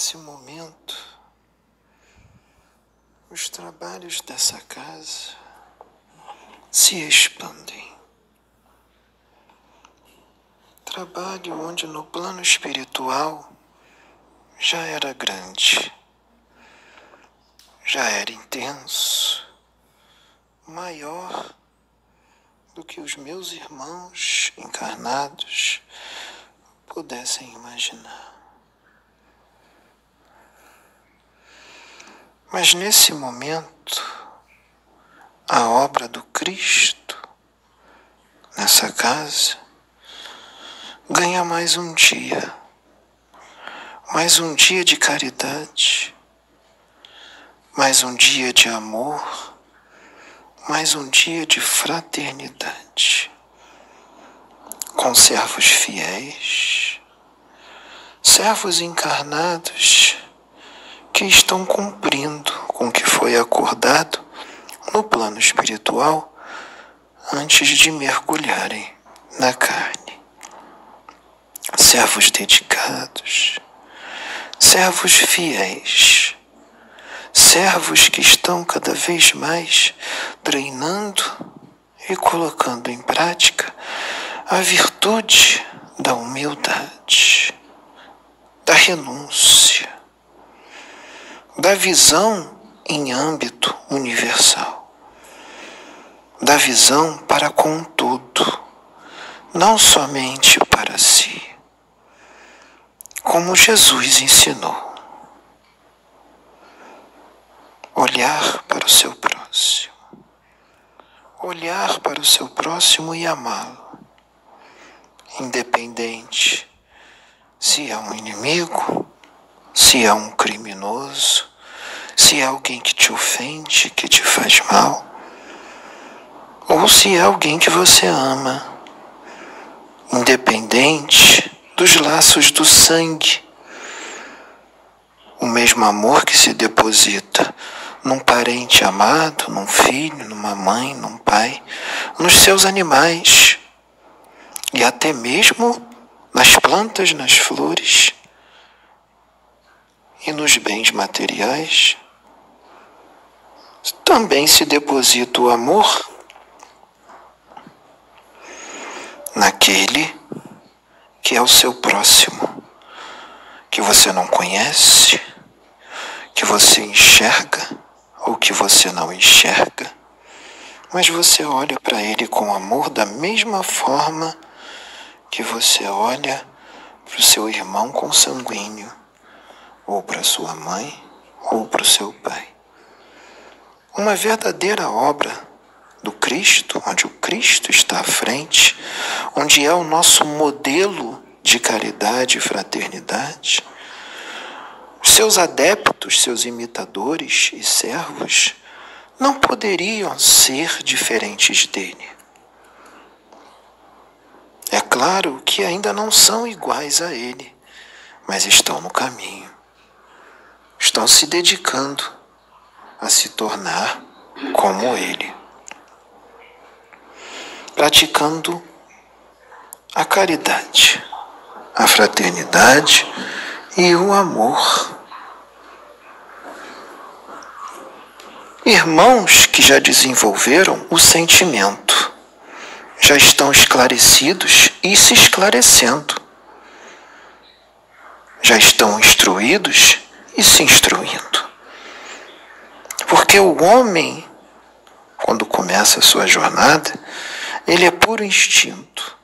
Nesse momento, os trabalhos dessa casa se expandem. Trabalho onde no plano espiritual já era grande, já era intenso, maior do que os meus irmãos encarnados pudessem imaginar. Mas nesse momento, a obra do Cristo nessa casa ganha mais um dia, mais um dia de caridade, mais um dia de amor, mais um dia de fraternidade, com servos fiéis, servos encarnados que estão cumprindo com o que foi acordado no plano espiritual antes de mergulharem na carne. Servos dedicados, servos fiéis, servos que estão cada vez mais treinando e colocando em prática a virtude da humildade, da renúncia da visão em âmbito universal, da visão para com tudo, não somente para si, como Jesus ensinou. Olhar para o seu próximo, olhar para o seu próximo e amá-lo, independente se é um inimigo se é um criminoso, se é alguém que te ofende, que te faz mal, ou se é alguém que você ama, independente dos laços do sangue. O mesmo amor que se deposita num parente amado, num filho, numa mãe, num pai, nos seus animais e até mesmo nas plantas, nas flores e nos bens materiais, também se deposita o amor naquele que é o seu próximo, que você não conhece, que você enxerga ou que você não enxerga, mas você olha para ele com amor da mesma forma que você olha para o seu irmão consanguíneo ou para sua mãe, ou para o seu pai. Uma verdadeira obra do Cristo, onde o Cristo está à frente, onde é o nosso modelo de caridade e fraternidade. Seus adeptos, seus imitadores e servos não poderiam ser diferentes dele. É claro que ainda não são iguais a ele, mas estão no caminho estão se dedicando a se tornar como Ele, praticando a caridade, a fraternidade e o amor. Irmãos que já desenvolveram o sentimento, já estão esclarecidos e se esclarecendo, já estão instruídos e se instruindo. Porque o homem, quando começa a sua jornada, ele é puro instinto.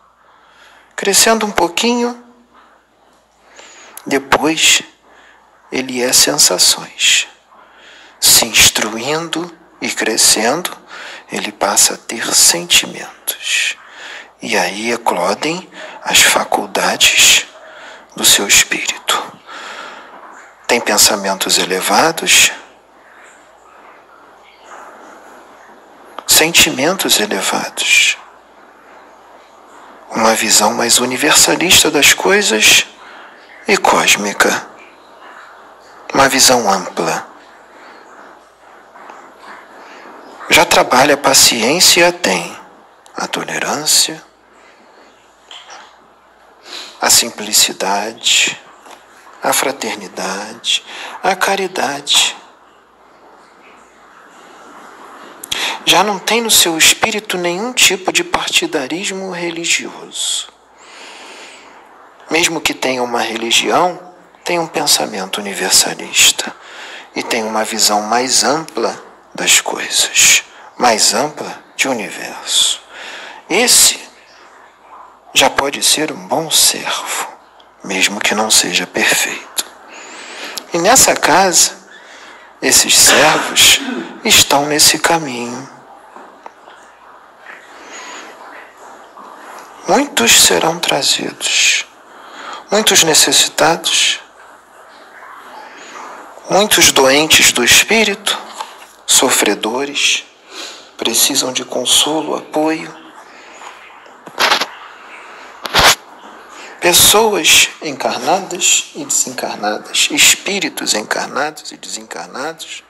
Crescendo um pouquinho, depois ele é sensações. Se instruindo e crescendo, ele passa a ter sentimentos. E aí eclodem as faculdades do seu espírito tem pensamentos elevados, sentimentos elevados, uma visão mais universalista das coisas e cósmica, uma visão ampla. Já trabalha a paciência, tem a tolerância, a simplicidade, a fraternidade, a caridade. Já não tem no seu espírito nenhum tipo de partidarismo religioso. Mesmo que tenha uma religião, tem um pensamento universalista e tem uma visão mais ampla das coisas, mais ampla de universo. Esse já pode ser um bom servo, mesmo que não seja perfeito. E nessa casa, esses servos estão nesse caminho. Muitos serão trazidos, muitos necessitados, muitos doentes do espírito, sofredores, precisam de consolo, apoio. Pessoas encarnadas e desencarnadas, espíritos encarnados e desencarnados,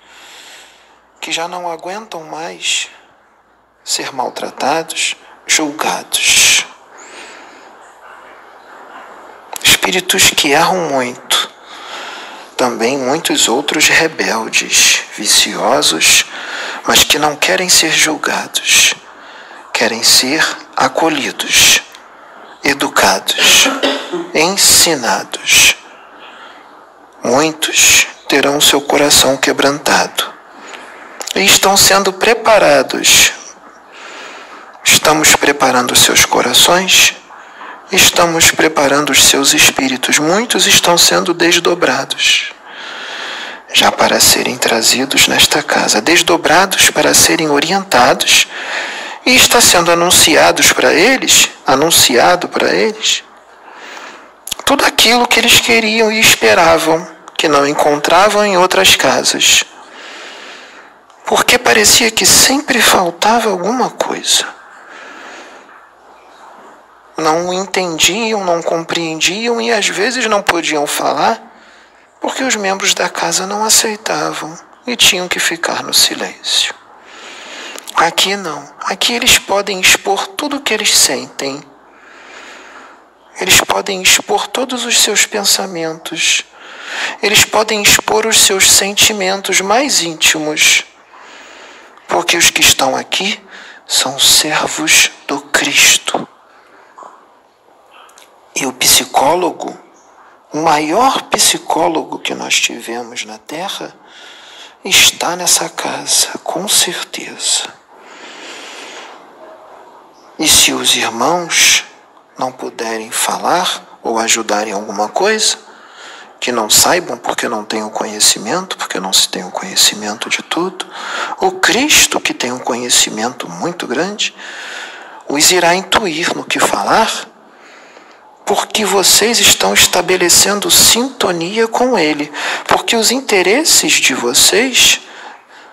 que já não aguentam mais ser maltratados, julgados. Espíritos que erram muito, também muitos outros rebeldes, viciosos, mas que não querem ser julgados, querem ser acolhidos educados, ensinados. Muitos terão seu coração quebrantado e estão sendo preparados. Estamos preparando seus corações, estamos preparando os seus espíritos. Muitos estão sendo desdobrados já para serem trazidos nesta casa, desdobrados para serem orientados e está sendo anunciados para eles, anunciado para eles, tudo aquilo que eles queriam e esperavam, que não encontravam em outras casas. Porque parecia que sempre faltava alguma coisa. Não entendiam, não compreendiam e às vezes não podiam falar porque os membros da casa não aceitavam e tinham que ficar no silêncio. Aqui não. Aqui eles podem expor tudo o que eles sentem. Eles podem expor todos os seus pensamentos. Eles podem expor os seus sentimentos mais íntimos. Porque os que estão aqui são servos do Cristo. E o psicólogo, o maior psicólogo que nós tivemos na Terra, está nessa casa, com certeza. E se os irmãos não puderem falar ou ajudar em alguma coisa, que não saibam porque não têm o conhecimento, porque não se tem o conhecimento de tudo, o Cristo, que tem um conhecimento muito grande, os irá intuir no que falar, porque vocês estão estabelecendo sintonia com Ele, porque os interesses de vocês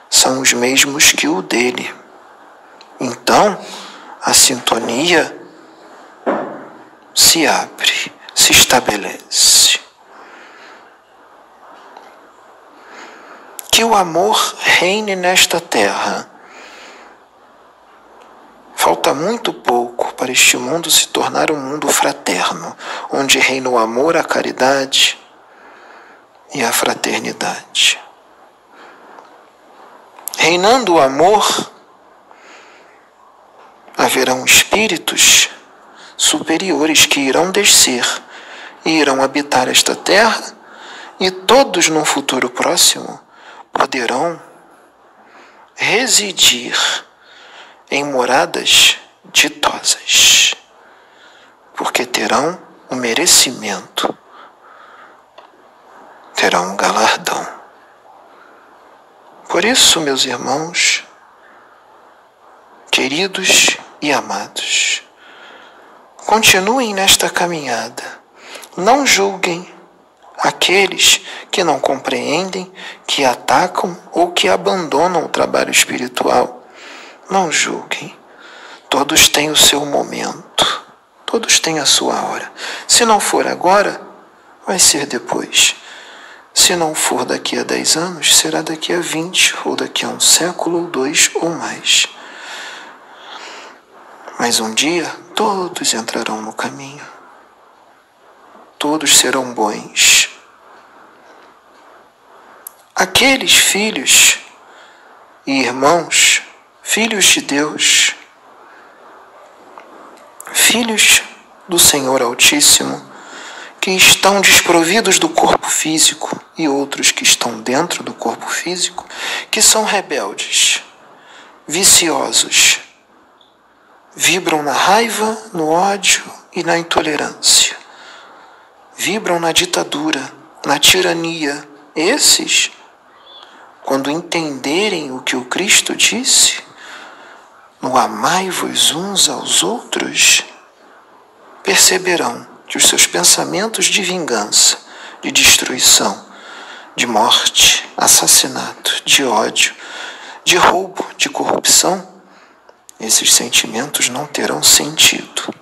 são os mesmos que o dele. Então, a sintonia se abre, se estabelece. Que o amor reine nesta terra. Falta muito pouco para este mundo se tornar um mundo fraterno, onde reina o amor, a caridade e a fraternidade. Reinando o amor, haverão espíritos superiores que irão descer e irão habitar esta terra, e todos num futuro próximo poderão residir em moradas ditosas, porque terão o merecimento, terão um galardão. Por isso, meus irmãos, queridos e amados. Continuem nesta caminhada. Não julguem aqueles que não compreendem, que atacam ou que abandonam o trabalho espiritual. Não julguem. Todos têm o seu momento. Todos têm a sua hora. Se não for agora, vai ser depois. Se não for daqui a dez anos, será daqui a vinte, ou daqui a um século, ou dois, ou mais. Mas um dia todos entrarão no caminho. Todos serão bons. aqueles filhos e irmãos, filhos de Deus, filhos do Senhor Altíssimo, que estão desprovidos do corpo físico e outros que estão dentro do corpo físico, que são rebeldes, viciosos, vibram na raiva, no ódio e na intolerância, vibram na ditadura, na tirania. Esses, quando entenderem o que o Cristo disse, no amai-vos uns aos outros, perceberão que os seus pensamentos de vingança, de destruição, de morte, assassinato, de ódio, de roubo, de corrupção, esses sentimentos não terão sentido.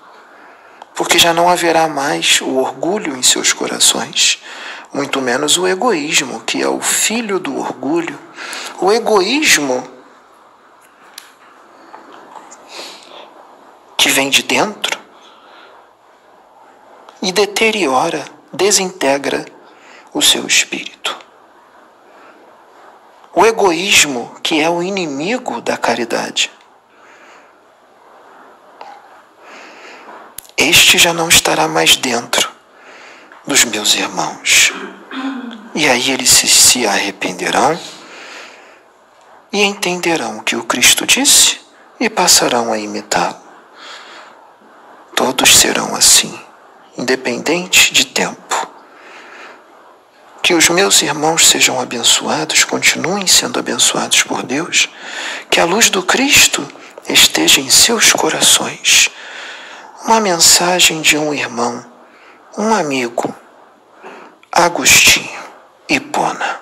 Porque já não haverá mais o orgulho em seus corações, muito menos o egoísmo, que é o filho do orgulho. O egoísmo vem de dentro e deteriora, desintegra o seu espírito. O egoísmo, que é o inimigo da caridade. Este já não estará mais dentro dos meus irmãos. E aí eles se, se arrependerão e entenderão o que o Cristo disse e passarão a imitá-lo. Todos serão assim independente de tempo. Que os meus irmãos sejam abençoados, continuem sendo abençoados por Deus, que a luz do Cristo esteja em seus corações. Uma mensagem de um irmão, um amigo, Agostinho Hipona.